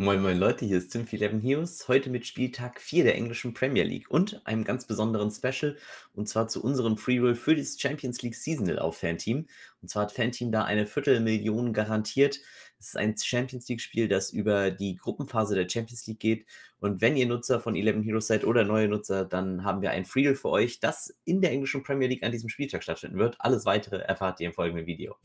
Moin moin Leute, hier ist Tim11 Heroes, heute mit Spieltag 4 der englischen Premier League und einem ganz besonderen Special und zwar zu unserem Freeroll für das Champions League Seasonal auf Fanteam. Und zwar hat Fanteam da eine Viertelmillion garantiert. Es ist ein Champions League Spiel, das über die Gruppenphase der Champions League geht und wenn ihr Nutzer von 11 Heroes seid oder neue Nutzer, dann haben wir ein Freeroll für euch, das in der englischen Premier League an diesem Spieltag stattfinden wird. Alles weitere erfahrt ihr im folgenden Video.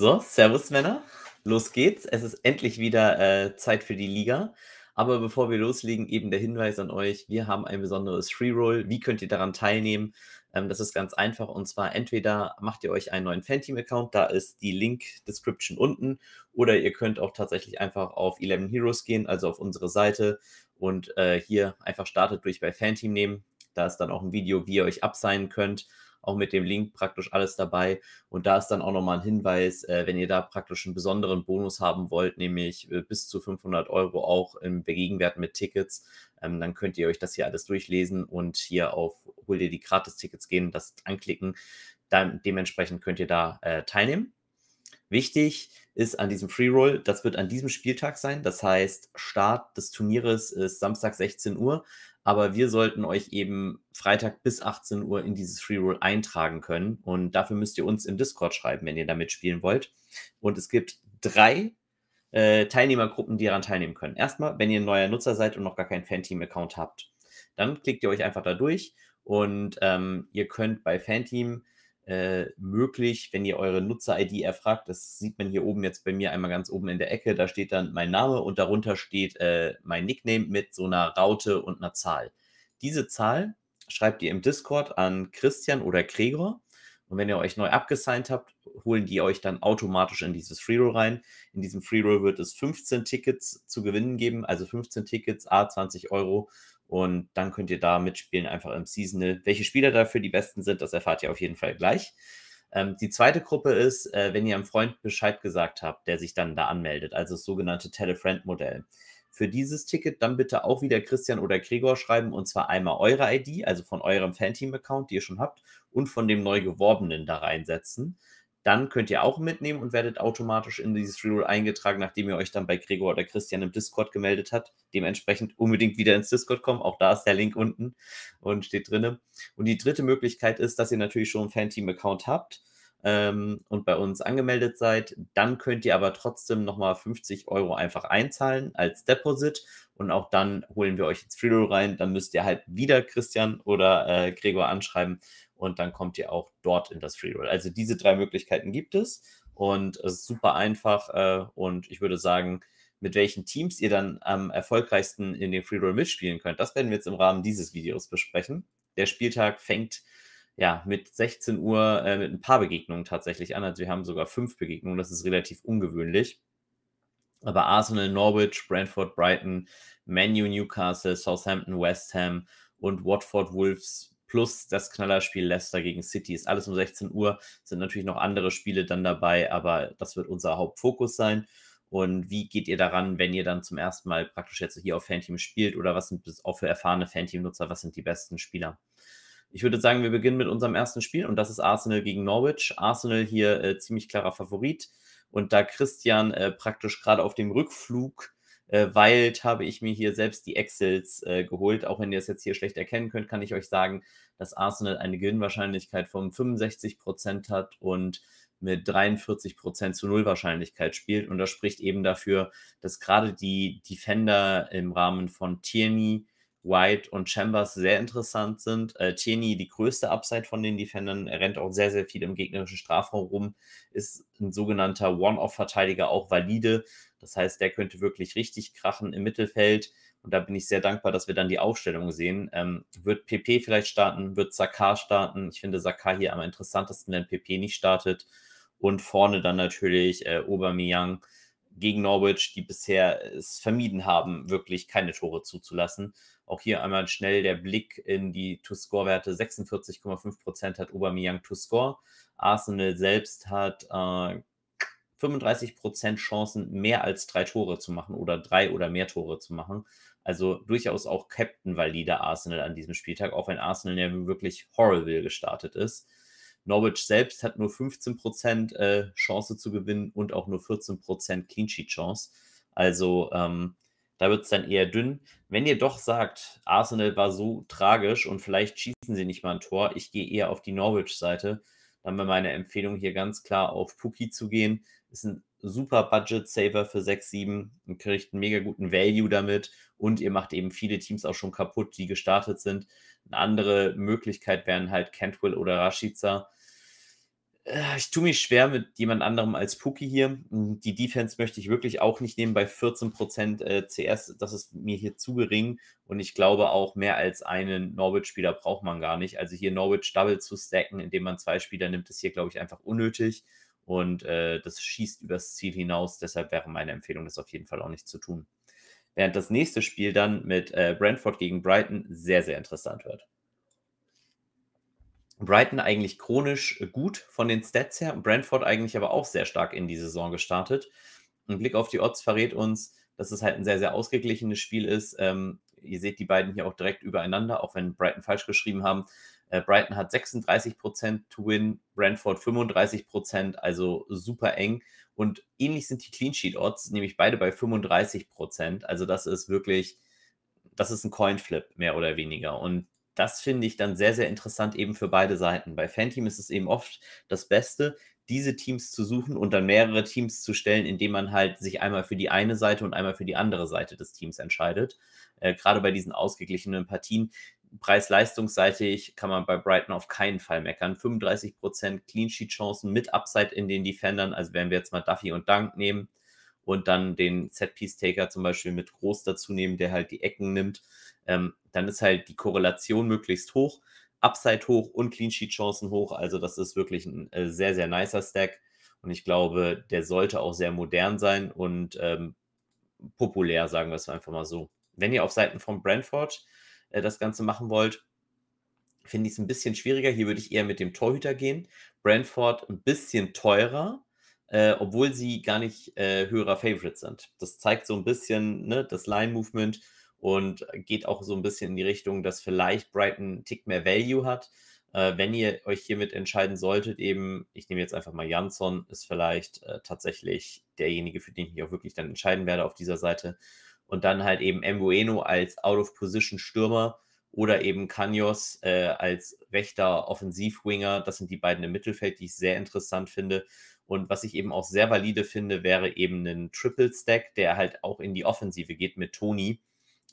So, Servus Männer, los geht's. Es ist endlich wieder äh, Zeit für die Liga. Aber bevor wir loslegen, eben der Hinweis an euch, wir haben ein besonderes Free-Roll. Wie könnt ihr daran teilnehmen? Ähm, das ist ganz einfach und zwar entweder macht ihr euch einen neuen Fanteam-Account, da ist die Link-Description unten, oder ihr könnt auch tatsächlich einfach auf 11 Heroes gehen, also auf unsere Seite und äh, hier einfach startet durch bei Fanteam nehmen. Da ist dann auch ein Video, wie ihr euch abseilen könnt auch mit dem Link praktisch alles dabei. Und da ist dann auch nochmal ein Hinweis, äh, wenn ihr da praktisch einen besonderen Bonus haben wollt, nämlich äh, bis zu 500 Euro auch im Gegenwert mit Tickets, ähm, dann könnt ihr euch das hier alles durchlesen und hier auf hol dir die Gratis-Tickets gehen, das anklicken. Dann, dementsprechend könnt ihr da äh, teilnehmen. Wichtig ist an diesem Free Roll, das wird an diesem Spieltag sein. Das heißt, Start des Turnieres ist Samstag 16 Uhr aber wir sollten euch eben Freitag bis 18 Uhr in dieses Free Roll eintragen können. Und dafür müsst ihr uns im Discord schreiben, wenn ihr damit spielen wollt. Und es gibt drei äh, Teilnehmergruppen, die daran teilnehmen können. Erstmal, wenn ihr ein neuer Nutzer seid und noch gar keinen Fanteam-Account habt. Dann klickt ihr euch einfach da durch und ähm, ihr könnt bei Fanteam äh, möglich, wenn ihr eure Nutzer-ID erfragt. Das sieht man hier oben jetzt bei mir einmal ganz oben in der Ecke. Da steht dann mein Name und darunter steht äh, mein Nickname mit so einer Raute und einer Zahl. Diese Zahl schreibt ihr im Discord an Christian oder Gregor. Und wenn ihr euch neu abgesigned habt, holen die euch dann automatisch in dieses Freeroll rein. In diesem Freeroll wird es 15 Tickets zu gewinnen geben, also 15 Tickets, a 20 Euro. Und dann könnt ihr da mitspielen, einfach im Seasonal. Welche Spieler dafür die besten sind, das erfahrt ihr auf jeden Fall gleich. Ähm, die zweite Gruppe ist, äh, wenn ihr einem Freund Bescheid gesagt habt, der sich dann da anmeldet, also das sogenannte Telefriend-Modell. Für dieses Ticket dann bitte auch wieder Christian oder Gregor schreiben und zwar einmal eure ID, also von eurem Fanteam-Account, die ihr schon habt, und von dem neu geworbenen da reinsetzen dann könnt ihr auch mitnehmen und werdet automatisch in dieses Reroll eingetragen, nachdem ihr euch dann bei Gregor oder Christian im Discord gemeldet habt. Dementsprechend unbedingt wieder ins Discord kommen. Auch da ist der Link unten und steht drin. Und die dritte Möglichkeit ist, dass ihr natürlich schon einen Fanteam-Account habt ähm, und bei uns angemeldet seid. Dann könnt ihr aber trotzdem nochmal 50 Euro einfach einzahlen als Deposit. Und auch dann holen wir euch ins Freeroll rein. Dann müsst ihr halt wieder Christian oder äh, Gregor anschreiben und dann kommt ihr auch dort in das Free Roll. Also diese drei Möglichkeiten gibt es und es ist super einfach äh, und ich würde sagen, mit welchen Teams ihr dann am erfolgreichsten in den Free Roll mitspielen könnt, das werden wir jetzt im Rahmen dieses Videos besprechen. Der Spieltag fängt ja mit 16 Uhr äh, mit ein paar Begegnungen tatsächlich an. Also wir haben sogar fünf Begegnungen, das ist relativ ungewöhnlich. Aber Arsenal, Norwich, Brentford, Brighton, Manu, Newcastle, Southampton, West Ham und Watford Wolves plus das Knallerspiel Leicester gegen City. Ist alles um 16 Uhr. Sind natürlich noch andere Spiele dann dabei, aber das wird unser Hauptfokus sein. Und wie geht ihr daran, wenn ihr dann zum ersten Mal praktisch jetzt hier auf Fanteam spielt? Oder was sind das auch für erfahrene Fanteam-Nutzer? Was sind die besten Spieler? Ich würde sagen, wir beginnen mit unserem ersten Spiel und das ist Arsenal gegen Norwich. Arsenal hier äh, ziemlich klarer Favorit. Und da Christian äh, praktisch gerade auf dem Rückflug äh, weilt, habe ich mir hier selbst die Excels äh, geholt. Auch wenn ihr es jetzt hier schlecht erkennen könnt, kann ich euch sagen, dass Arsenal eine Gewinnwahrscheinlichkeit von 65% hat und mit 43% zu Null Wahrscheinlichkeit spielt. Und das spricht eben dafür, dass gerade die Defender im Rahmen von Tierney, White und Chambers sehr interessant sind. Äh, Tierney, die größte Upside von den Defendern, er rennt auch sehr, sehr viel im gegnerischen Strafraum rum, ist ein sogenannter One-Off-Verteidiger, auch valide. Das heißt, der könnte wirklich richtig krachen im Mittelfeld. Und da bin ich sehr dankbar, dass wir dann die Aufstellung sehen. Ähm, wird PP vielleicht starten? Wird Sakar starten? Ich finde Sakar hier am interessantesten, wenn PP nicht startet. Und vorne dann natürlich äh, Aubameyang gegen Norwich, die bisher es vermieden haben, wirklich keine Tore zuzulassen. Auch hier einmal schnell der Blick in die To-Score-Werte. 46,5% hat Aubameyang To-Score. Arsenal selbst hat äh, 35% Chancen, mehr als drei Tore zu machen oder drei oder mehr Tore zu machen. Also durchaus auch Captain-valide Arsenal an diesem Spieltag, auch wenn Arsenal ja wirklich horrible gestartet ist. Norwich selbst hat nur 15% äh, Chance zu gewinnen und auch nur 14% Clean Sheet Chance. Also ähm, da wird es dann eher dünn. Wenn ihr doch sagt, Arsenal war so tragisch und vielleicht schießen sie nicht mal ein Tor, ich gehe eher auf die Norwich-Seite. Dann wäre meine Empfehlung hier ganz klar auf Puki zu gehen. Ist ein super Budget-Saver für 6, 7 und kriegt einen mega guten Value damit. Und ihr macht eben viele Teams auch schon kaputt, die gestartet sind. Eine andere Möglichkeit wären halt Cantwell oder Rashica ich tue mich schwer mit jemand anderem als Puki hier. Hm, die Defense möchte ich wirklich auch nicht nehmen bei 14% äh, CS. Das ist mir hier zu gering. Und ich glaube auch, mehr als einen Norwich-Spieler braucht man gar nicht. Also hier Norwich Double zu stacken, indem man zwei Spieler nimmt, ist hier, glaube ich, einfach unnötig. Und äh, das schießt übers Ziel hinaus. Deshalb wäre meine Empfehlung, das auf jeden Fall auch nicht zu tun. Während das nächste Spiel dann mit äh, Brentford gegen Brighton sehr, sehr interessant wird. Brighton eigentlich chronisch äh, gut von den Stats her, Brentford eigentlich aber auch sehr stark in die Saison gestartet. Ein Blick auf die Odds verrät uns, dass es halt ein sehr, sehr ausgeglichenes Spiel ist. Ähm, ihr seht die beiden hier auch direkt übereinander, auch wenn Brighton falsch geschrieben haben. Äh, Brighton hat 36% to win, Brentford 35%, also super eng. Und ähnlich sind die Clean Sheet Odds, nämlich beide bei 35%. Also das ist wirklich, das ist ein Coinflip, mehr oder weniger. Und das finde ich dann sehr, sehr interessant eben für beide Seiten. Bei Fanteam ist es eben oft das Beste, diese Teams zu suchen und dann mehrere Teams zu stellen, indem man halt sich einmal für die eine Seite und einmal für die andere Seite des Teams entscheidet. Äh, gerade bei diesen ausgeglichenen Partien, preis-leistungsseitig kann man bei Brighton auf keinen Fall meckern. 35% Clean Sheet Chancen mit Upside in den Defendern, also wenn wir jetzt mal Duffy und Dunk nehmen und dann den Set-Piece-Taker zum Beispiel mit Groß dazu nehmen, der halt die Ecken nimmt, ähm, dann ist halt die Korrelation möglichst hoch, Upside hoch und Clean Sheet Chancen hoch. Also das ist wirklich ein äh, sehr, sehr nicer Stack. Und ich glaube, der sollte auch sehr modern sein und ähm, populär, sagen wir es einfach mal so. Wenn ihr auf Seiten von Brentford äh, das Ganze machen wollt, finde ich es ein bisschen schwieriger. Hier würde ich eher mit dem Torhüter gehen. Brentford ein bisschen teurer, äh, obwohl sie gar nicht äh, höherer Favorite sind. Das zeigt so ein bisschen ne, das Line-Movement und geht auch so ein bisschen in die Richtung, dass vielleicht Brighton einen Tick mehr Value hat. Äh, wenn ihr euch hiermit entscheiden solltet, eben, ich nehme jetzt einfach mal Jansson, ist vielleicht äh, tatsächlich derjenige, für den ich mich auch wirklich dann entscheiden werde auf dieser Seite. Und dann halt eben Mbueno als Out-of-Position-Stürmer oder eben Kanyos äh, als rechter Offensivwinger. Das sind die beiden im Mittelfeld, die ich sehr interessant finde. Und was ich eben auch sehr valide finde, wäre eben ein Triple Stack, der halt auch in die Offensive geht mit Toni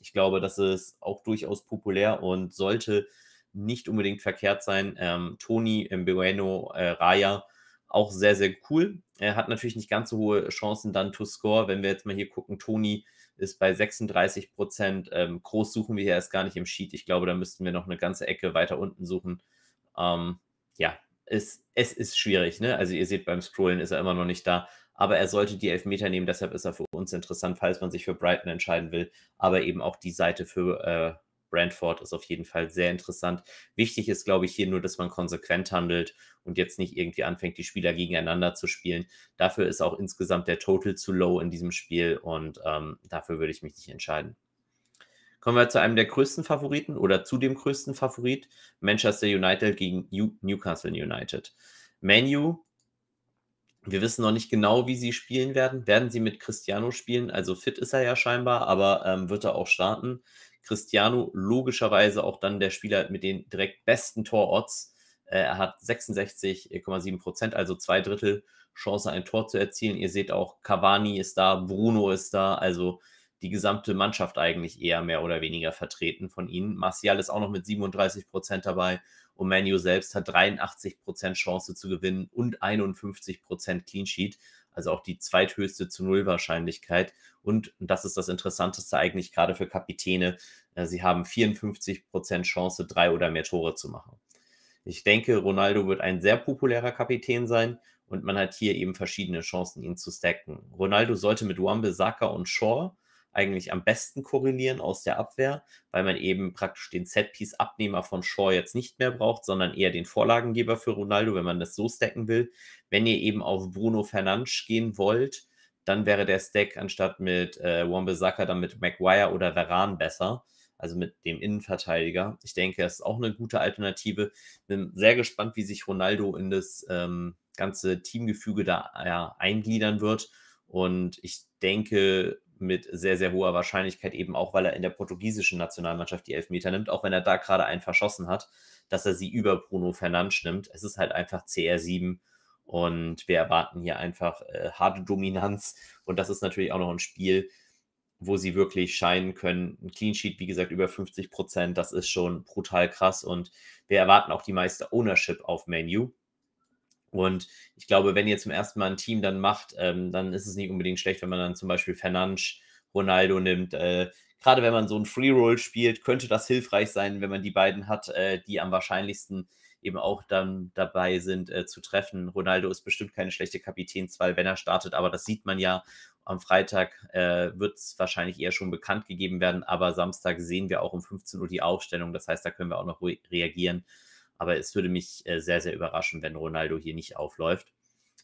ich glaube, das ist auch durchaus populär und sollte nicht unbedingt verkehrt sein. Ähm, Toni Mbueno äh, Raya auch sehr, sehr cool. Er hat natürlich nicht ganz so hohe Chancen dann to score. Wenn wir jetzt mal hier gucken, Toni ist bei 36 Prozent. Ähm, groß suchen wir hier erst gar nicht im Sheet. Ich glaube, da müssten wir noch eine ganze Ecke weiter unten suchen. Ähm, ja, es, es ist schwierig. Ne? Also ihr seht, beim Scrollen ist er immer noch nicht da aber er sollte die Elfmeter nehmen, deshalb ist er für uns interessant, falls man sich für Brighton entscheiden will. Aber eben auch die Seite für äh, Brentford ist auf jeden Fall sehr interessant. Wichtig ist, glaube ich, hier nur, dass man konsequent handelt und jetzt nicht irgendwie anfängt, die Spieler gegeneinander zu spielen. Dafür ist auch insgesamt der Total zu low in diesem Spiel und ähm, dafür würde ich mich nicht entscheiden. Kommen wir zu einem der größten Favoriten oder zu dem größten Favorit, Manchester United gegen Newcastle United. Manu wir wissen noch nicht genau, wie sie spielen werden. Werden sie mit Cristiano spielen? Also fit ist er ja scheinbar, aber ähm, wird er auch starten? Cristiano logischerweise auch dann der Spieler mit den direkt besten Tororts. Äh, er hat 66,7 Prozent, also zwei Drittel Chance, ein Tor zu erzielen. Ihr seht auch, Cavani ist da, Bruno ist da, also die gesamte Mannschaft eigentlich eher mehr oder weniger vertreten von ihnen. Martial ist auch noch mit 37 Prozent dabei und Manu selbst hat 83% Chance zu gewinnen und 51% Clean Sheet. Also auch die zweithöchste zu Null Wahrscheinlichkeit. Und, und das ist das Interessanteste eigentlich gerade für Kapitäne. Äh, sie haben 54% Chance, drei oder mehr Tore zu machen. Ich denke, Ronaldo wird ein sehr populärer Kapitän sein und man hat hier eben verschiedene Chancen, ihn zu stacken. Ronaldo sollte mit Wambe, Saka und Shaw eigentlich am besten korrelieren aus der Abwehr, weil man eben praktisch den Setpiece-Abnehmer von Shaw jetzt nicht mehr braucht, sondern eher den Vorlagengeber für Ronaldo, wenn man das so stacken will. Wenn ihr eben auf Bruno Fernandes gehen wollt, dann wäre der Stack anstatt mit äh, Wambasaka dann mit Maguire oder Veran besser. also mit dem Innenverteidiger. Ich denke, es ist auch eine gute Alternative. Bin sehr gespannt, wie sich Ronaldo in das ähm, ganze Teamgefüge da ja, eingliedern wird. Und ich denke, mit sehr, sehr hoher Wahrscheinlichkeit, eben auch, weil er in der portugiesischen Nationalmannschaft die Elfmeter nimmt, auch wenn er da gerade einen verschossen hat, dass er sie über Bruno Fernandes nimmt. Es ist halt einfach CR7 und wir erwarten hier einfach äh, harte Dominanz. Und das ist natürlich auch noch ein Spiel, wo sie wirklich scheinen können. Ein Clean Sheet, wie gesagt, über 50 Prozent, das ist schon brutal krass. Und wir erwarten auch die meiste Ownership auf Menu. Und ich glaube, wenn ihr zum ersten Mal ein Team dann macht, ähm, dann ist es nicht unbedingt schlecht, wenn man dann zum Beispiel Fernandes, Ronaldo nimmt. Äh, Gerade wenn man so ein Free Roll spielt, könnte das hilfreich sein, wenn man die beiden hat, äh, die am wahrscheinlichsten eben auch dann dabei sind äh, zu treffen. Ronaldo ist bestimmt keine schlechte Kapitänswahl, wenn er startet, aber das sieht man ja. Am Freitag äh, wird es wahrscheinlich eher schon bekannt gegeben werden, aber Samstag sehen wir auch um 15 Uhr die Aufstellung. Das heißt, da können wir auch noch re reagieren. Aber es würde mich äh, sehr, sehr überraschen, wenn Ronaldo hier nicht aufläuft.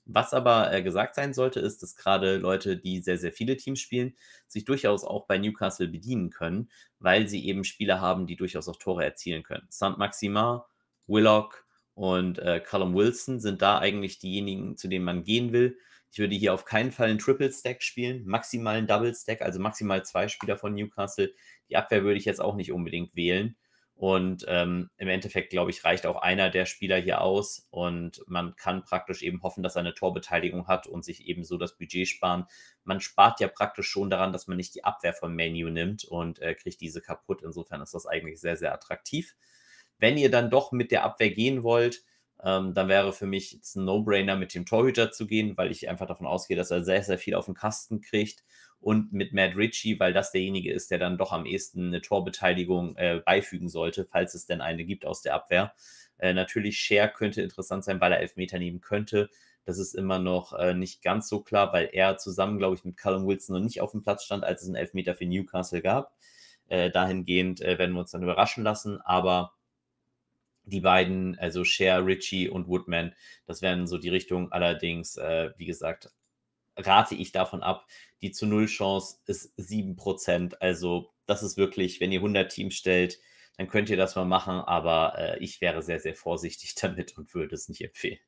Was aber äh, gesagt sein sollte, ist, dass gerade Leute, die sehr, sehr viele Teams spielen, sich durchaus auch bei Newcastle bedienen können, weil sie eben Spieler haben, die durchaus auch Tore erzielen können. St. Maxima, Willock und äh, Callum Wilson sind da eigentlich diejenigen, zu denen man gehen will. Ich würde hier auf keinen Fall einen Triple Stack spielen, maximal einen Double Stack, also maximal zwei Spieler von Newcastle. Die Abwehr würde ich jetzt auch nicht unbedingt wählen. Und ähm, im Endeffekt, glaube ich, reicht auch einer der Spieler hier aus und man kann praktisch eben hoffen, dass er eine Torbeteiligung hat und sich eben so das Budget sparen. Man spart ja praktisch schon daran, dass man nicht die Abwehr vom Menu nimmt und äh, kriegt diese kaputt. Insofern ist das eigentlich sehr, sehr attraktiv. Wenn ihr dann doch mit der Abwehr gehen wollt, ähm, dann wäre für mich jetzt ein No-Brainer, mit dem Torhüter zu gehen, weil ich einfach davon ausgehe, dass er sehr, sehr viel auf den Kasten kriegt und mit Matt Ritchie, weil das derjenige ist, der dann doch am ehesten eine Torbeteiligung äh, beifügen sollte, falls es denn eine gibt aus der Abwehr. Äh, natürlich, Share könnte interessant sein, weil er Elfmeter nehmen könnte. Das ist immer noch äh, nicht ganz so klar, weil er zusammen, glaube ich, mit Callum Wilson noch nicht auf dem Platz stand, als es einen Elfmeter für Newcastle gab. Äh, dahingehend äh, werden wir uns dann überraschen lassen, aber die beiden, also Share, Ritchie und Woodman, das wären so die Richtung. Allerdings, äh, wie gesagt, rate ich davon ab. Die zu Null Chance ist 7%. Also das ist wirklich, wenn ihr 100 Teams stellt, dann könnt ihr das mal machen, aber äh, ich wäre sehr, sehr vorsichtig damit und würde es nicht empfehlen.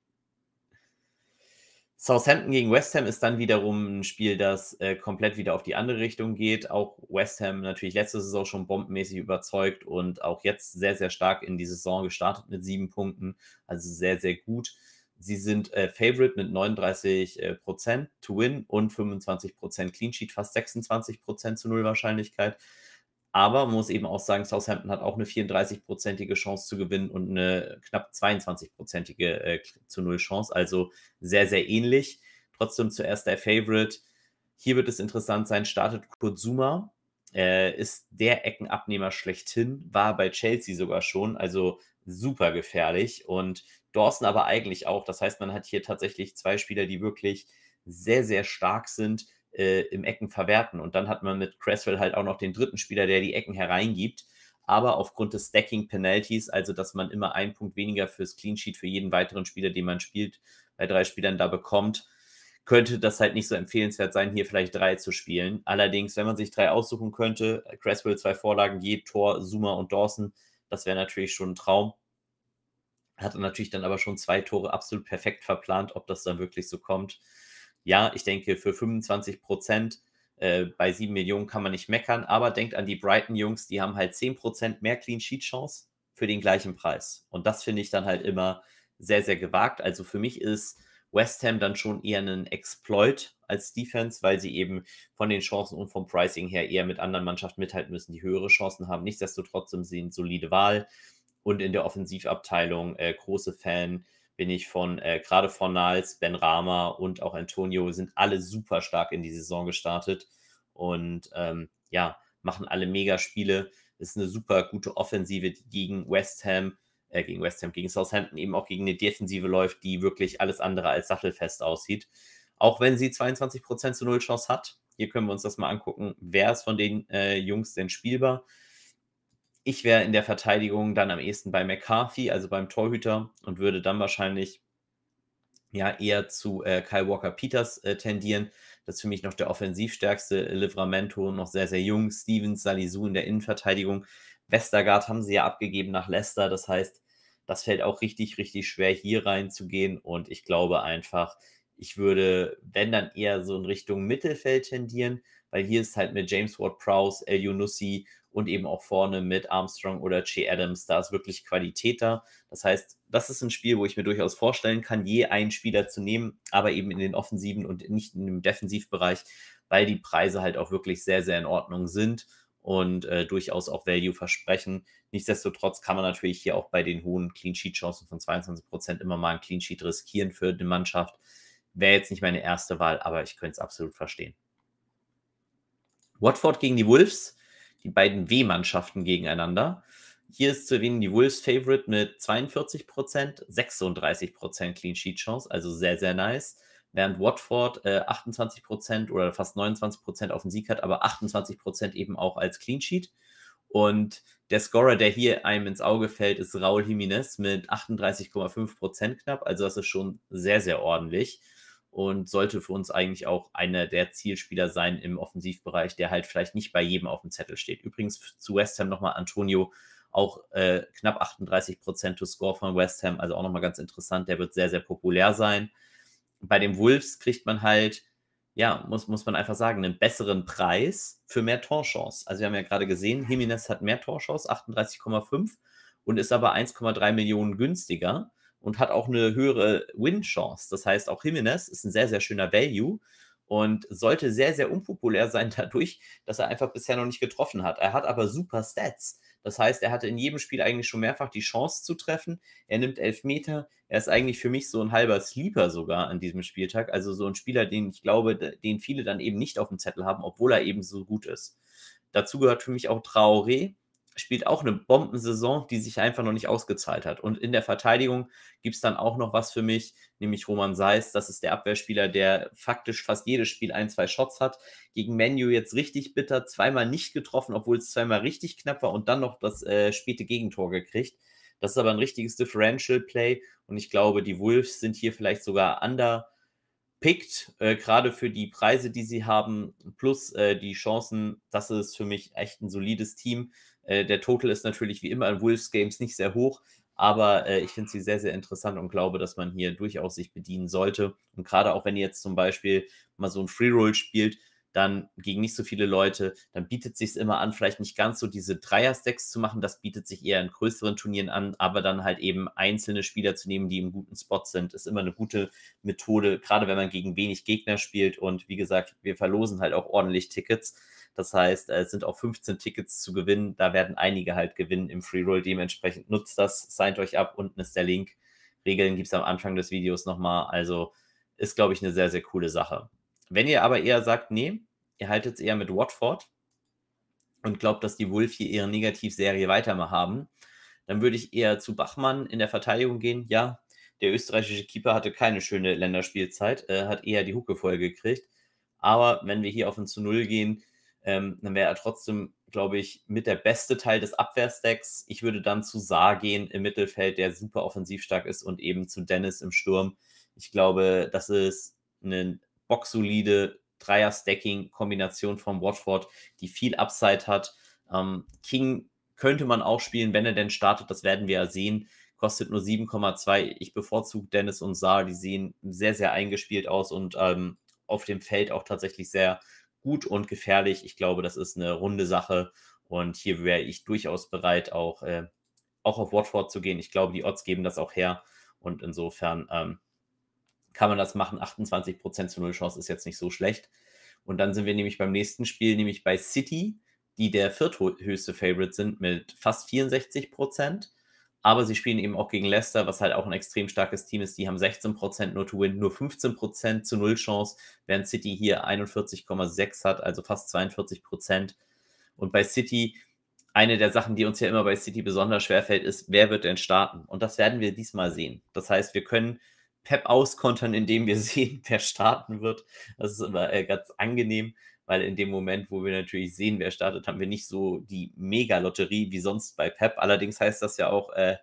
Southampton gegen West Ham ist dann wiederum ein Spiel, das äh, komplett wieder auf die andere Richtung geht. Auch West Ham natürlich letzte Saison schon bombenmäßig überzeugt und auch jetzt sehr, sehr stark in die Saison gestartet mit sieben Punkten. Also sehr, sehr gut. Sie sind äh, Favorite mit 39 äh, Prozent to win und 25 Prozent Clean Sheet, fast 26 Prozent zu Null Wahrscheinlichkeit. Aber man muss eben auch sagen, Southampton hat auch eine 34-prozentige Chance zu gewinnen und eine knapp 22-prozentige äh, zu Null Chance. Also sehr, sehr ähnlich. Trotzdem zuerst der Favorite. Hier wird es interessant sein, startet Kurzuma, äh, ist der Eckenabnehmer schlechthin, war bei Chelsea sogar schon, also super gefährlich. Und Dawson aber eigentlich auch. Das heißt, man hat hier tatsächlich zwei Spieler, die wirklich sehr, sehr stark sind äh, im Ecken verwerten. Und dann hat man mit Cresswell halt auch noch den dritten Spieler, der die Ecken hereingibt. Aber aufgrund des Stacking Penalties, also dass man immer einen Punkt weniger fürs Clean Sheet für jeden weiteren Spieler, den man spielt, bei drei Spielern da bekommt, könnte das halt nicht so empfehlenswert sein, hier vielleicht drei zu spielen. Allerdings, wenn man sich drei aussuchen könnte, Cresswell zwei Vorlagen, je Tor, Zuma und Dawson, das wäre natürlich schon ein Traum. Hat er natürlich dann aber schon zwei Tore absolut perfekt verplant, ob das dann wirklich so kommt. Ja, ich denke, für 25 Prozent äh, bei 7 Millionen kann man nicht meckern, aber denkt an die Brighton-Jungs, die haben halt 10 Prozent mehr Clean-Sheet-Chance für den gleichen Preis. Und das finde ich dann halt immer sehr, sehr gewagt. Also für mich ist West Ham dann schon eher ein Exploit als Defense, weil sie eben von den Chancen und vom Pricing her eher mit anderen Mannschaften mithalten müssen, die höhere Chancen haben. Nichtsdestotrotz sind sie eine solide Wahl und in der Offensivabteilung äh, große Fan bin ich von, äh, gerade von Nals, Ben Rama und auch Antonio sind alle super stark in die Saison gestartet und ähm, ja, machen alle mega Spiele. Ist eine super gute Offensive, gegen West Ham, äh, gegen West Ham, gegen Southampton eben auch gegen eine Defensive läuft, die wirklich alles andere als sattelfest aussieht. Auch wenn sie 22% zu Null Chance hat. Hier können wir uns das mal angucken. Wer ist von den äh, Jungs denn spielbar? Ich wäre in der Verteidigung dann am ehesten bei McCarthy, also beim Torhüter, und würde dann wahrscheinlich ja eher zu äh, Kyle Walker Peters äh, tendieren. Das ist für mich noch der offensivstärkste Livramento, noch sehr, sehr jung. Stevens, Salisu in der Innenverteidigung. Westergaard haben sie ja abgegeben nach Leicester. Das heißt, das fällt auch richtig, richtig schwer, hier reinzugehen. Und ich glaube einfach, ich würde, wenn dann eher so in Richtung Mittelfeld tendieren, weil hier ist halt mit James Ward-Prowse, El Yunusi und eben auch vorne mit Armstrong oder Che Adams, da ist wirklich Qualität da. Das heißt, das ist ein Spiel, wo ich mir durchaus vorstellen kann, je einen Spieler zu nehmen, aber eben in den offensiven und nicht in dem Defensivbereich, weil die Preise halt auch wirklich sehr, sehr in Ordnung sind und äh, durchaus auch Value versprechen. Nichtsdestotrotz kann man natürlich hier auch bei den hohen Clean Sheet Chancen von 22 Prozent immer mal ein Clean Sheet riskieren für die Mannschaft. Wäre jetzt nicht meine erste Wahl, aber ich könnte es absolut verstehen. Watford gegen die Wolves, die beiden W-Mannschaften gegeneinander. Hier ist zu erwähnen die Wolves Favorite mit 42%, 36% Clean Sheet Chance, also sehr, sehr nice. Während Watford äh, 28% oder fast 29% auf den Sieg hat, aber 28% eben auch als Clean Sheet. Und der Scorer, der hier einem ins Auge fällt, ist Raul Jiménez mit 38,5% knapp. Also das ist schon sehr, sehr ordentlich und sollte für uns eigentlich auch einer der Zielspieler sein im Offensivbereich, der halt vielleicht nicht bei jedem auf dem Zettel steht. Übrigens zu West Ham nochmal Antonio, auch äh, knapp 38 Prozent to Score von West Ham, also auch nochmal ganz interessant. Der wird sehr, sehr populär sein. Bei den Wolves kriegt man halt, ja, muss, muss man einfach sagen, einen besseren Preis für mehr Torchance. Also wir haben ja gerade gesehen, Jiménez hat mehr Torchance, 38,5 und ist aber 1,3 Millionen günstiger und hat auch eine höhere Win-Chance. Das heißt, auch Jimenez ist ein sehr, sehr schöner Value und sollte sehr, sehr unpopulär sein dadurch, dass er einfach bisher noch nicht getroffen hat. Er hat aber super Stats. Das heißt, er hatte in jedem Spiel eigentlich schon mehrfach die Chance zu treffen. Er nimmt elf Meter. Er ist eigentlich für mich so ein halber Sleeper sogar an diesem Spieltag. Also so ein Spieler, den ich glaube, den viele dann eben nicht auf dem Zettel haben, obwohl er eben so gut ist. Dazu gehört für mich auch Traoré spielt auch eine Bombensaison, die sich einfach noch nicht ausgezahlt hat. Und in der Verteidigung gibt es dann auch noch was für mich, nämlich Roman Seis. Das ist der Abwehrspieler, der faktisch fast jedes Spiel ein, zwei Shots hat. Gegen Menu jetzt richtig bitter, zweimal nicht getroffen, obwohl es zweimal richtig knapp war und dann noch das äh, späte Gegentor gekriegt. Das ist aber ein richtiges Differential Play und ich glaube, die Wolves sind hier vielleicht sogar under pickt, äh, gerade für die Preise, die sie haben, plus äh, die Chancen, das ist für mich echt ein solides Team. Äh, der Total ist natürlich wie immer in Wolves Games nicht sehr hoch, aber äh, ich finde sie sehr, sehr interessant und glaube, dass man hier durchaus sich bedienen sollte. Und gerade auch wenn ihr jetzt zum Beispiel mal so ein Free Roll spielt, dann gegen nicht so viele Leute, dann bietet sich immer an, vielleicht nicht ganz so diese Dreier-Stacks zu machen. Das bietet sich eher in größeren Turnieren an, aber dann halt eben einzelne Spieler zu nehmen, die im guten Spot sind, ist immer eine gute Methode, gerade wenn man gegen wenig Gegner spielt. Und wie gesagt, wir verlosen halt auch ordentlich Tickets. Das heißt, es sind auch 15 Tickets zu gewinnen. Da werden einige halt gewinnen im Free Roll. Dementsprechend nutzt das, signed euch ab. Unten ist der Link. Regeln gibt es am Anfang des Videos nochmal. Also ist, glaube ich, eine sehr, sehr coole Sache. Wenn ihr aber eher sagt, nee, ihr haltet es eher mit Watford und glaubt, dass die Wolf hier ihre Negativserie weiterhaben, dann würde ich eher zu Bachmann in der Verteidigung gehen. Ja, der österreichische Keeper hatte keine schöne Länderspielzeit, äh, hat eher die Hucke voll gekriegt. Aber wenn wir hier auf ein zu Null gehen, ähm, dann wäre er trotzdem, glaube ich, mit der beste Teil des Abwehrstacks. Ich würde dann zu Saar gehen im Mittelfeld, der super offensiv stark ist, und eben zu Dennis im Sturm. Ich glaube, das ist eine boxsolide Dreier-Stacking-Kombination von Watford, die viel Upside hat. Ähm, King könnte man auch spielen, wenn er denn startet, das werden wir ja sehen. Kostet nur 7,2. Ich bevorzuge Dennis und Saar, die sehen sehr, sehr eingespielt aus und ähm, auf dem Feld auch tatsächlich sehr gut und gefährlich. Ich glaube, das ist eine runde Sache und hier wäre ich durchaus bereit, auch, äh, auch auf Watford zu gehen. Ich glaube, die Odds geben das auch her und insofern ähm, kann man das machen. 28% zu Null Chance ist jetzt nicht so schlecht. Und dann sind wir nämlich beim nächsten Spiel, nämlich bei City, die der vierthöchste Favorite sind mit fast 64%. Aber sie spielen eben auch gegen Leicester, was halt auch ein extrem starkes Team ist. Die haben 16% nur to win, nur 15% zu Null Chance, während City hier 41,6 hat, also fast 42%. Und bei City, eine der Sachen, die uns ja immer bei City besonders schwer fällt, ist, wer wird denn starten? Und das werden wir diesmal sehen. Das heißt, wir können Pep auskontern, indem wir sehen, wer starten wird. Das ist immer äh, ganz angenehm, weil in dem Moment, wo wir natürlich sehen, wer startet, haben wir nicht so die Mega-Lotterie wie sonst bei Pep. Allerdings heißt das ja auch äh,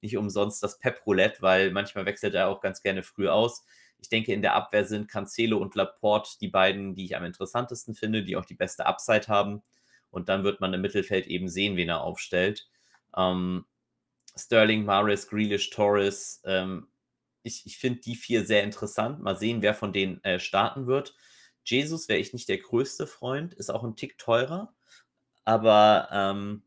nicht umsonst das Pep-Roulette, weil manchmal wechselt er auch ganz gerne früh aus. Ich denke, in der Abwehr sind Cancelo und Laporte die beiden, die ich am interessantesten finde, die auch die beste Upside haben. Und dann wird man im Mittelfeld eben sehen, wen er aufstellt. Ähm, Sterling, Maris, Grealish, Torres. Ähm, ich ich finde die vier sehr interessant. Mal sehen, wer von denen äh, starten wird. Jesus wäre ich nicht der größte Freund, ist auch ein Tick teurer. Aber ähm,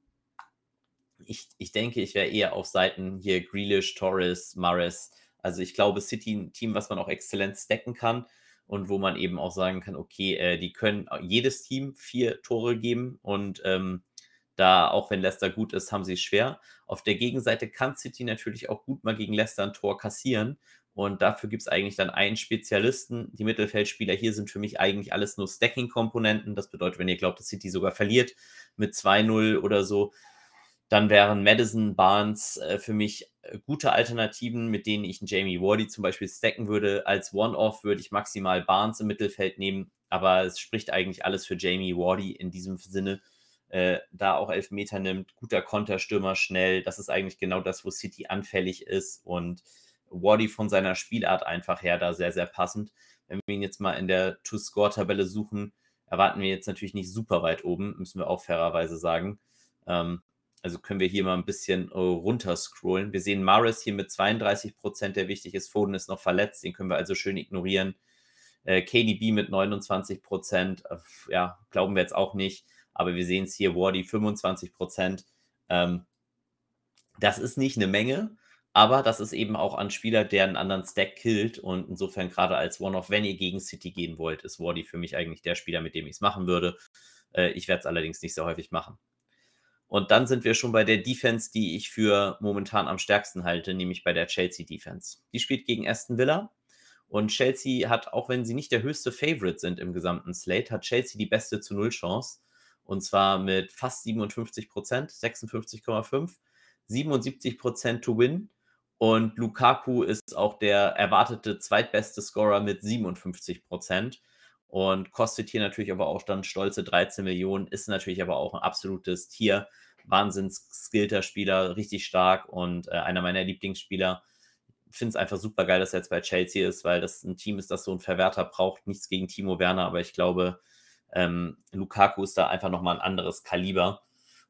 ich, ich denke, ich wäre eher auf Seiten hier Grealish, Torres, Maris. Also ich glaube, City ein Team, was man auch exzellent stacken kann und wo man eben auch sagen kann, okay, äh, die können jedes Team vier Tore geben und ähm, da, auch wenn Leicester gut ist, haben sie es schwer. Auf der Gegenseite kann City natürlich auch gut mal gegen Leicester ein Tor kassieren. Und dafür gibt es eigentlich dann einen Spezialisten. Die Mittelfeldspieler hier sind für mich eigentlich alles nur Stacking-Komponenten. Das bedeutet, wenn ihr glaubt, dass City sogar verliert mit 2-0 oder so, dann wären Madison, Barnes äh, für mich äh, gute Alternativen, mit denen ich einen Jamie Wardy zum Beispiel stacken würde. Als One-Off würde ich maximal Barnes im Mittelfeld nehmen, aber es spricht eigentlich alles für Jamie Wardy in diesem Sinne. Äh, da auch Elfmeter nimmt, guter Konterstürmer, schnell. Das ist eigentlich genau das, wo City anfällig ist und Wardy von seiner Spielart einfach her da sehr, sehr passend. Wenn wir ihn jetzt mal in der To-Score-Tabelle suchen, erwarten wir jetzt natürlich nicht super weit oben, müssen wir auch fairerweise sagen. Ähm, also können wir hier mal ein bisschen äh, runter scrollen. Wir sehen Maris hier mit 32 Prozent, der wichtig ist. Foden ist noch verletzt, den können wir also schön ignorieren. Äh, KDB mit 29 Prozent, äh, ja, glauben wir jetzt auch nicht. Aber wir sehen es hier, Wardy 25 Prozent. Ähm, das ist nicht eine Menge, aber das ist eben auch ein Spieler, der einen anderen Stack killt. Und insofern gerade als One-Off, wenn ihr gegen City gehen wollt, ist Wardy für mich eigentlich der Spieler, mit dem ich es machen würde. Äh, ich werde es allerdings nicht sehr häufig machen. Und dann sind wir schon bei der Defense, die ich für momentan am stärksten halte, nämlich bei der Chelsea Defense. Die spielt gegen Aston Villa. Und Chelsea hat, auch wenn sie nicht der höchste Favorite sind im gesamten Slate, hat Chelsea die beste zu Null Chance. Und zwar mit fast 57 Prozent, 56,5, 77 Prozent to win. Und Lukaku ist auch der erwartete zweitbeste Scorer mit 57 Prozent und kostet hier natürlich aber auch dann stolze 13 Millionen, ist natürlich aber auch ein absolutes Tier. Wahnsinns skillter Spieler, richtig stark und äh, einer meiner Lieblingsspieler. Finde es einfach super geil, dass er jetzt bei Chelsea ist, weil das ein Team ist, das so einen Verwerter braucht. Nichts gegen Timo Werner, aber ich glaube, ähm, Lukaku ist da einfach nochmal ein anderes Kaliber.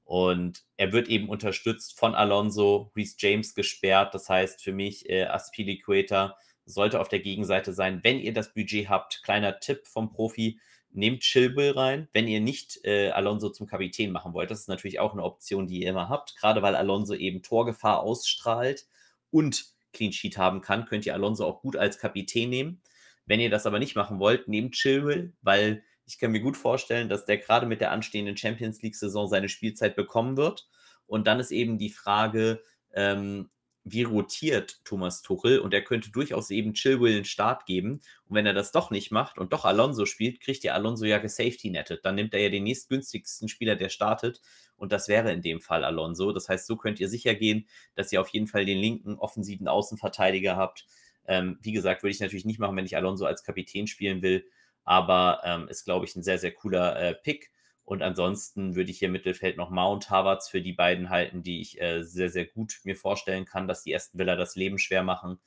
Und er wird eben unterstützt von Alonso, Reese James gesperrt. Das heißt für mich, äh, Aspilicueta sollte auf der Gegenseite sein. Wenn ihr das Budget habt, kleiner Tipp vom Profi, nehmt Chilwell rein, wenn ihr nicht äh, Alonso zum Kapitän machen wollt. Das ist natürlich auch eine Option, die ihr immer habt, gerade weil Alonso eben Torgefahr ausstrahlt und Clean Sheet haben kann, könnt ihr Alonso auch gut als Kapitän nehmen. Wenn ihr das aber nicht machen wollt, nehmt Chilwell, weil ich kann mir gut vorstellen, dass der gerade mit der anstehenden Champions League-Saison seine Spielzeit bekommen wird. Und dann ist eben die Frage, ähm, wie rotiert Thomas Tuchel und er könnte durchaus eben Chilwell einen Start geben. Und wenn er das doch nicht macht und doch Alonso spielt, kriegt ihr Alonso ja gesafety-nettet. Dann nimmt er ja den nächstgünstigsten Spieler, der startet. Und das wäre in dem Fall Alonso. Das heißt, so könnt ihr sicher gehen, dass ihr auf jeden Fall den linken offensiven Außenverteidiger habt. Ähm, wie gesagt, würde ich natürlich nicht machen, wenn ich Alonso als Kapitän spielen will. Aber ähm, ist, glaube ich, ein sehr, sehr cooler äh, Pick. Und ansonsten würde ich hier im Mittelfeld noch Mount Havertz für die beiden halten, die ich äh, sehr, sehr gut mir vorstellen kann, dass die Aston Villa das Leben schwer machen.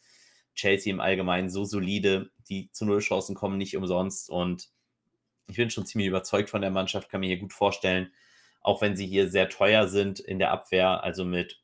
Chelsea im Allgemeinen so solide, die zu Null Chancen kommen nicht umsonst. Und ich bin schon ziemlich überzeugt von der Mannschaft, kann mir hier gut vorstellen, auch wenn sie hier sehr teuer sind in der Abwehr, also mit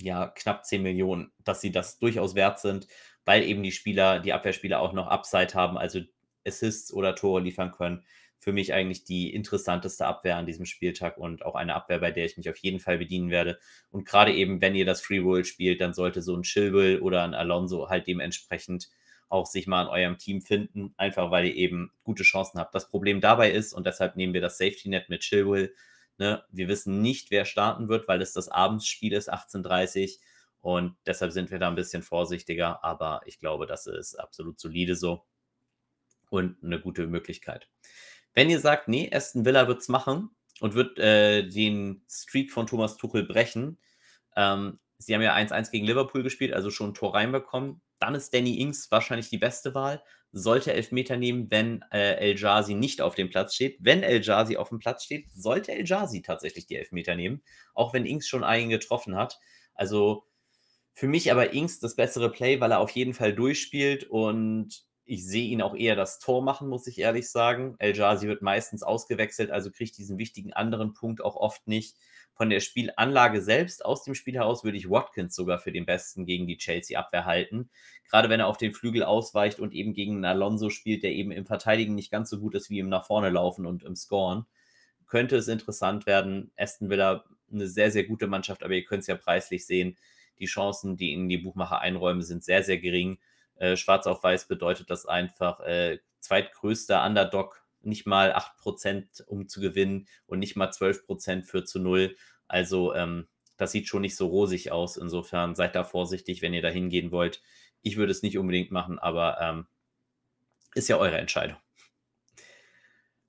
ja, knapp 10 Millionen, dass sie das durchaus wert sind, weil eben die Spieler, die Abwehrspieler auch noch Upside haben, also Assists oder Tore liefern können für mich eigentlich die interessanteste Abwehr an diesem Spieltag und auch eine Abwehr, bei der ich mich auf jeden Fall bedienen werde. Und gerade eben, wenn ihr das Free Roll spielt, dann sollte so ein Chilwell oder ein Alonso halt dementsprechend auch sich mal in eurem Team finden, einfach weil ihr eben gute Chancen habt. Das Problem dabei ist, und deshalb nehmen wir das Safety Net mit Chilwell, ne, wir wissen nicht, wer starten wird, weil es das Abendsspiel ist, 18.30 und deshalb sind wir da ein bisschen vorsichtiger, aber ich glaube, das ist absolut solide so und eine gute Möglichkeit. Wenn ihr sagt, nee, Aston Villa wird es machen und wird äh, den Streak von Thomas Tuchel brechen, ähm, sie haben ja 1-1 gegen Liverpool gespielt, also schon ein Tor reinbekommen, dann ist Danny Ings wahrscheinlich die beste Wahl. Sollte Elfmeter nehmen, wenn äh, El Jazi nicht auf dem Platz steht. Wenn El Jazi auf dem Platz steht, sollte El Jazi tatsächlich die Elfmeter nehmen, auch wenn Ings schon einen getroffen hat. Also für mich aber Ings das bessere Play, weil er auf jeden Fall durchspielt und ich sehe ihn auch eher das Tor machen, muss ich ehrlich sagen. El Jazi wird meistens ausgewechselt, also kriegt diesen wichtigen anderen Punkt auch oft nicht. Von der Spielanlage selbst, aus dem Spiel heraus, würde ich Watkins sogar für den besten gegen die Chelsea-Abwehr halten. Gerade wenn er auf den Flügel ausweicht und eben gegen einen Alonso spielt, der eben im Verteidigen nicht ganz so gut ist wie im nach vorne laufen und im Scoren, könnte es interessant werden. Aston Villa eine sehr, sehr gute Mannschaft, aber ihr könnt es ja preislich sehen. Die Chancen, die ihnen die Buchmacher einräumen, sind sehr, sehr gering. Äh, schwarz auf weiß bedeutet das einfach äh, zweitgrößter Underdog, nicht mal 8%, um zu gewinnen und nicht mal 12% für zu null. Also ähm, das sieht schon nicht so rosig aus. Insofern seid da vorsichtig, wenn ihr da hingehen wollt. Ich würde es nicht unbedingt machen, aber ähm, ist ja eure Entscheidung.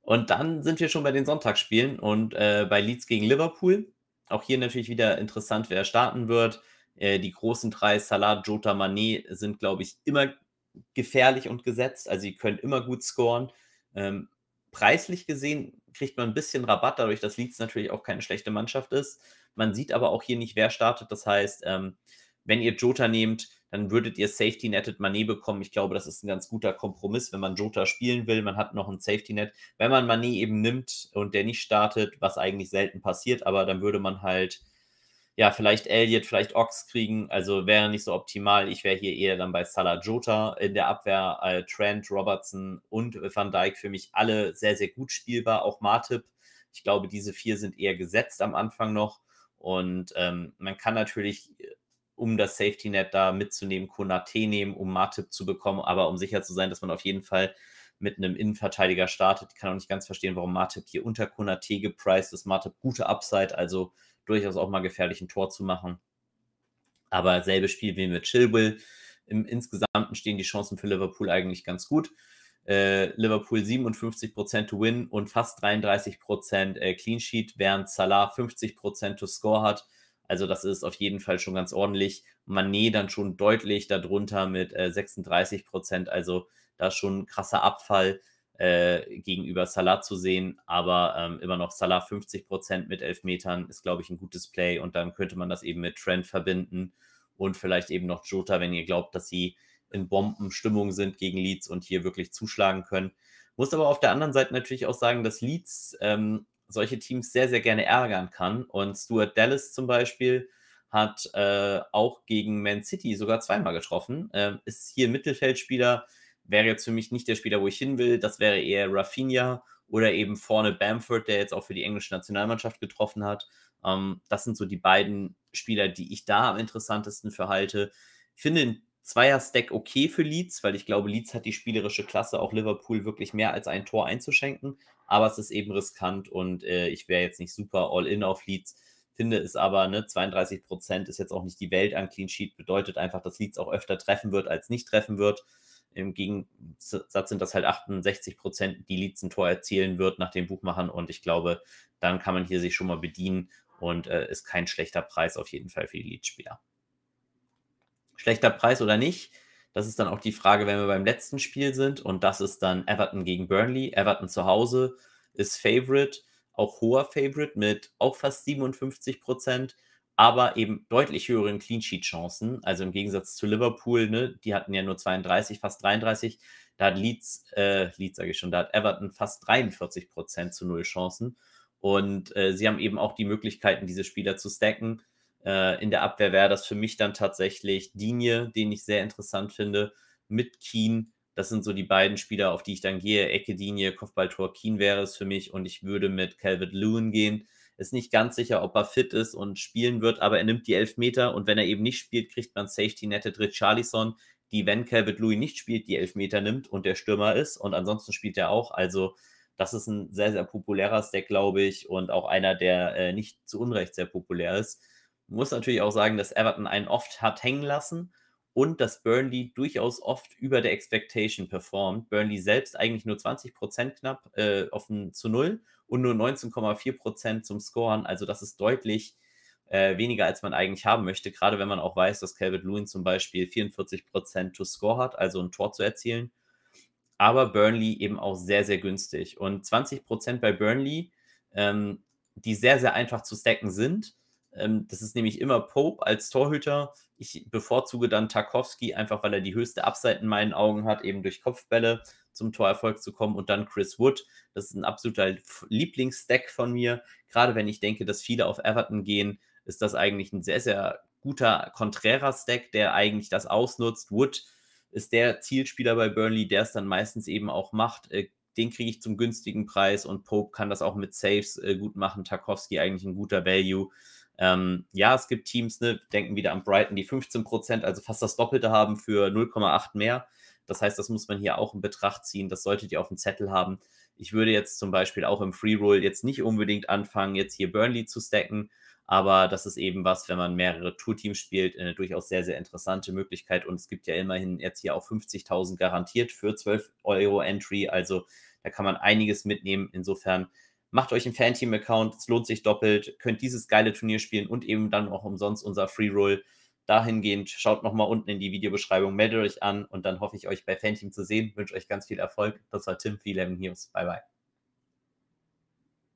Und dann sind wir schon bei den Sonntagsspielen und äh, bei Leeds gegen Liverpool. Auch hier natürlich wieder interessant, wer starten wird. Äh, die großen drei, Salah, Jota, Mané, sind, glaube ich, immer gefährlich und gesetzt. Also sie können immer gut scoren. Ähm, preislich gesehen kriegt man ein bisschen Rabatt, dadurch, dass Leeds natürlich auch keine schlechte Mannschaft ist. Man sieht aber auch hier nicht, wer startet. Das heißt, ähm, wenn ihr Jota nehmt, dann würdet ihr Safety Netted Mané bekommen. Ich glaube, das ist ein ganz guter Kompromiss, wenn man Jota spielen will. Man hat noch ein Safety Net. Wenn man Mané eben nimmt und der nicht startet, was eigentlich selten passiert, aber dann würde man halt ja, vielleicht Elliott, vielleicht Ox kriegen. Also wäre nicht so optimal. Ich wäre hier eher dann bei Salah Jota in der Abwehr. Äh, Trent, Robertson und Van Dijk für mich alle sehr, sehr gut spielbar. Auch Martip. Ich glaube, diese vier sind eher gesetzt am Anfang noch. Und ähm, man kann natürlich, äh, um das Safety Net da mitzunehmen, Konate nehmen, um Martip zu bekommen. Aber um sicher zu sein, dass man auf jeden Fall mit einem Innenverteidiger startet. Ich kann auch nicht ganz verstehen, warum Martip hier unter Konate gepriced ist. Martip gute Upside, also durchaus auch mal gefährlich ein Tor zu machen. Aber selbe Spiel wie mit Chilwell. Im Insgesamten stehen die Chancen für Liverpool eigentlich ganz gut. Äh, Liverpool 57% to win und fast 33% äh, Clean Sheet, während Salah 50% to score hat. Also das ist auf jeden Fall schon ganz ordentlich. Manet dann schon deutlich darunter mit äh, 36%. Also da schon ein krasser Abfall äh, gegenüber Salah zu sehen, aber ähm, immer noch Salah 50% mit Elfmetern ist, glaube ich, ein gutes Play. Und dann könnte man das eben mit Trent verbinden und vielleicht eben noch Jota, wenn ihr glaubt, dass sie in Bombenstimmung sind gegen Leeds und hier wirklich zuschlagen können. Muss aber auf der anderen Seite natürlich auch sagen, dass Leeds ähm, solche Teams sehr, sehr gerne ärgern kann. Und Stuart Dallas zum Beispiel hat äh, auch gegen Man City sogar zweimal getroffen, äh, ist hier Mittelfeldspieler, wäre jetzt für mich nicht der Spieler, wo ich hin will. Das wäre eher Rafinha oder eben vorne Bamford, der jetzt auch für die englische Nationalmannschaft getroffen hat. Ähm, das sind so die beiden Spieler, die ich da am interessantesten für halte. Ich finde ein Zweier-Stack okay für Leeds, weil ich glaube, Leeds hat die spielerische Klasse, auch Liverpool wirklich mehr als ein Tor einzuschenken. Aber es ist eben riskant und äh, ich wäre jetzt nicht super all-in auf Leeds. Finde es aber, ne, 32 Prozent ist jetzt auch nicht die Welt an Clean Sheet, bedeutet einfach, dass Leeds auch öfter treffen wird, als nicht treffen wird. Im Gegensatz sind das halt 68 Prozent, die Leeds ein Tor erzielen wird nach den Buchmachern. Und ich glaube, dann kann man hier sich schon mal bedienen und äh, ist kein schlechter Preis auf jeden Fall für die Leeds-Spieler. Schlechter Preis oder nicht? Das ist dann auch die Frage, wenn wir beim letzten Spiel sind. Und das ist dann Everton gegen Burnley. Everton zu Hause ist Favorite, auch hoher Favorite mit auch fast 57 Prozent aber eben deutlich höheren Clean Sheet Chancen. Also im Gegensatz zu Liverpool, ne, die hatten ja nur 32, fast 33. Da hat Leeds, äh, Leeds sage ich schon, da hat Everton fast 43 Prozent zu null Chancen. Und äh, sie haben eben auch die Möglichkeiten, diese Spieler zu stacken. Äh, in der Abwehr wäre das für mich dann tatsächlich Dinie, den ich sehr interessant finde, mit Keen. Das sind so die beiden Spieler, auf die ich dann gehe. Ecke, Dinie, Kopfballtor, Keen wäre es für mich. Und ich würde mit Calvert Lewin gehen ist nicht ganz sicher, ob er fit ist und spielen wird, aber er nimmt die Elfmeter und wenn er eben nicht spielt, kriegt man Safety Netted Richarlison, die, wenn Calvert Louis nicht spielt, die Elfmeter nimmt und der Stürmer ist und ansonsten spielt er auch. Also das ist ein sehr, sehr populärer Stack, glaube ich, und auch einer, der äh, nicht zu Unrecht sehr populär ist. Muss natürlich auch sagen, dass Everton einen oft hat hängen lassen und dass Burnley durchaus oft über der Expectation performt. Burnley selbst eigentlich nur 20% knapp äh, auf ein zu null und nur 19,4% zum Scoren. Also das ist deutlich äh, weniger, als man eigentlich haben möchte, gerade wenn man auch weiß, dass Calvert Lewin zum Beispiel 44% to score hat, also ein Tor zu erzielen. Aber Burnley eben auch sehr, sehr günstig. Und 20% bei Burnley, ähm, die sehr, sehr einfach zu stacken sind, Ähm, das ist nämlich immer Pope als Torhüter. Ich bevorzuge dann Tarkowski, einfach weil er die höchste Upside in meinen Augen hat, eben durch Kopfbälle zum Torerfolg zu kommen. Und dann Chris Wood. Das ist ein absoluter Lieblingsstack von mir. Gerade wenn ich denke, dass viele auf Everton gehen, ist das eigentlich ein sehr, sehr guter Contreras-Stack, der eigentlich das ausnutzt. Wood ist der Zielspieler bei Burnley, der es dann meistens eben auch macht. Äh, den kriege ich zum günstigen Preis und Pope kann das auch mit Saves äh, gut machen. Tarkowski eigentlich ein guter Value. Ähm, ja, es gibt Teams, ne, denken wieder an Brighton, die 15%, also fast das Doppelte haben für 0,8 mehr. Das heißt, das muss man hier auch in Betracht ziehen. Das solltet ihr auf dem Zettel haben. Ich würde jetzt zum Beispiel auch im Free Roll jetzt nicht unbedingt anfangen, jetzt hier Burnley zu stacken, aber das ist eben was, wenn man mehrere Tourteams spielt, eine durchaus sehr, sehr interessante Möglichkeit. Und es gibt ja immerhin jetzt hier auch 50.000 garantiert für 12 Euro Entry. Also da kann man einiges mitnehmen. Insofern Macht euch einen Fanteam-Account, es lohnt sich doppelt, könnt dieses geile Turnier spielen und eben dann auch umsonst unser Free Roll. Dahingehend schaut nochmal unten in die Videobeschreibung, meldet euch an und dann hoffe ich euch bei Fanteam zu sehen. Wünsche euch ganz viel Erfolg. Das war Tim, viel News. Bye bye.